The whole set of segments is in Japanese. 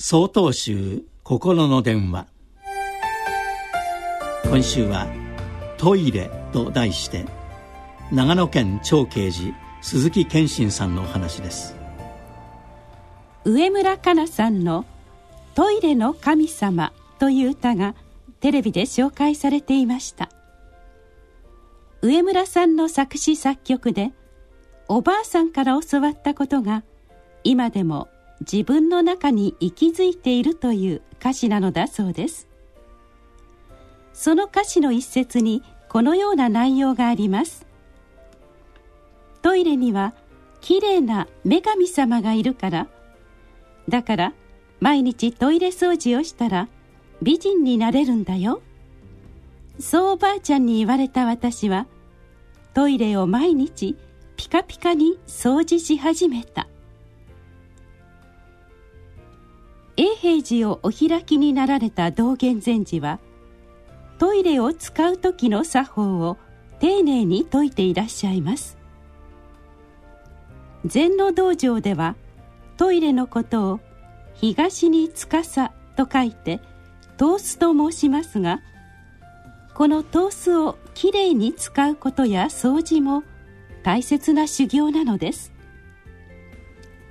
総統集心の電話。今週は「トイレ」と題して長野県長慶寺鈴木健信さんのお話です。上村かなさんの「トイレの神様」という歌がテレビで紹介されていました。上村さんの作詞作曲でおばあさんから教わったことが今でも自分の中に息づいているという歌詞なのだそうです。その歌詞の一節にこのような内容があります。トイレにはきれいな女神様がいるから。だから毎日トイレ掃除をしたら美人になれるんだよ。そうおばあちゃんに言われた私はトイレを毎日ピカピカに掃除し始めた。平寺をお開きになられた道元禅師はトイレを使う時の作法を丁寧に説いていらっしゃいます。禅の道場ではトイレのことを東に司と書いて通すと申しますがこの通すをきれいに使うことや掃除も大切な修行なのです。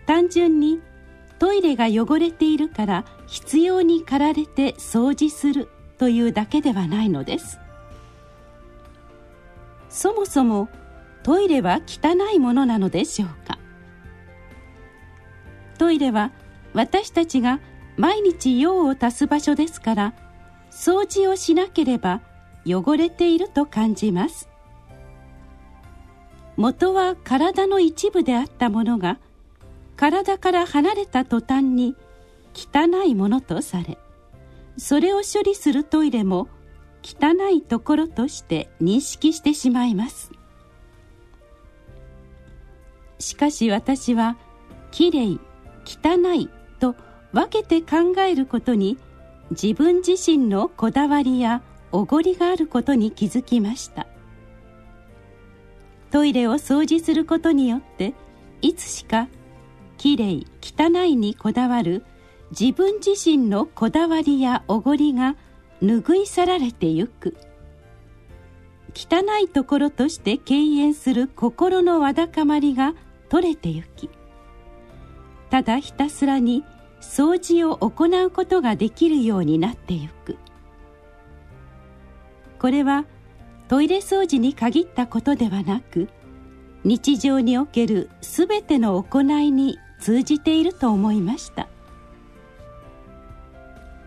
単純にトイレが汚れているから必要に駆られて掃除するというだけではないのです。そもそもトイレは汚いものなのでしょうか？トイレは私たちが毎日用を足す場所ですから掃除をしなければ汚れていると感じます。元は体の一部であったものが体から離れた途端に汚いものとされそれを処理するトイレも汚いところとして認識してしまいます。しかし私はきれい汚いと分けて考えることに自分自身のこだわりやおごりがあることに気づきました。トイレを掃除することによっていつしかきれい汚いにこだわる自分自身のこだわりやおごりが拭い去られてゆく。汚いところとして敬遠する心のわだかまりが取れてゆき。ただひたすらに掃除を行うことができるようになってゆく。これはトイレ掃除に限ったことではなく日常におけるすべての行いに通じていると思いました。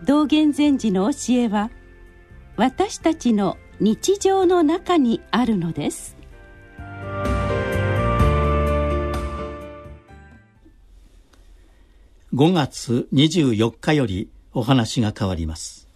道元禅師の教えは私たちの日常の中にあるのです。5月24日よりお話が変わります。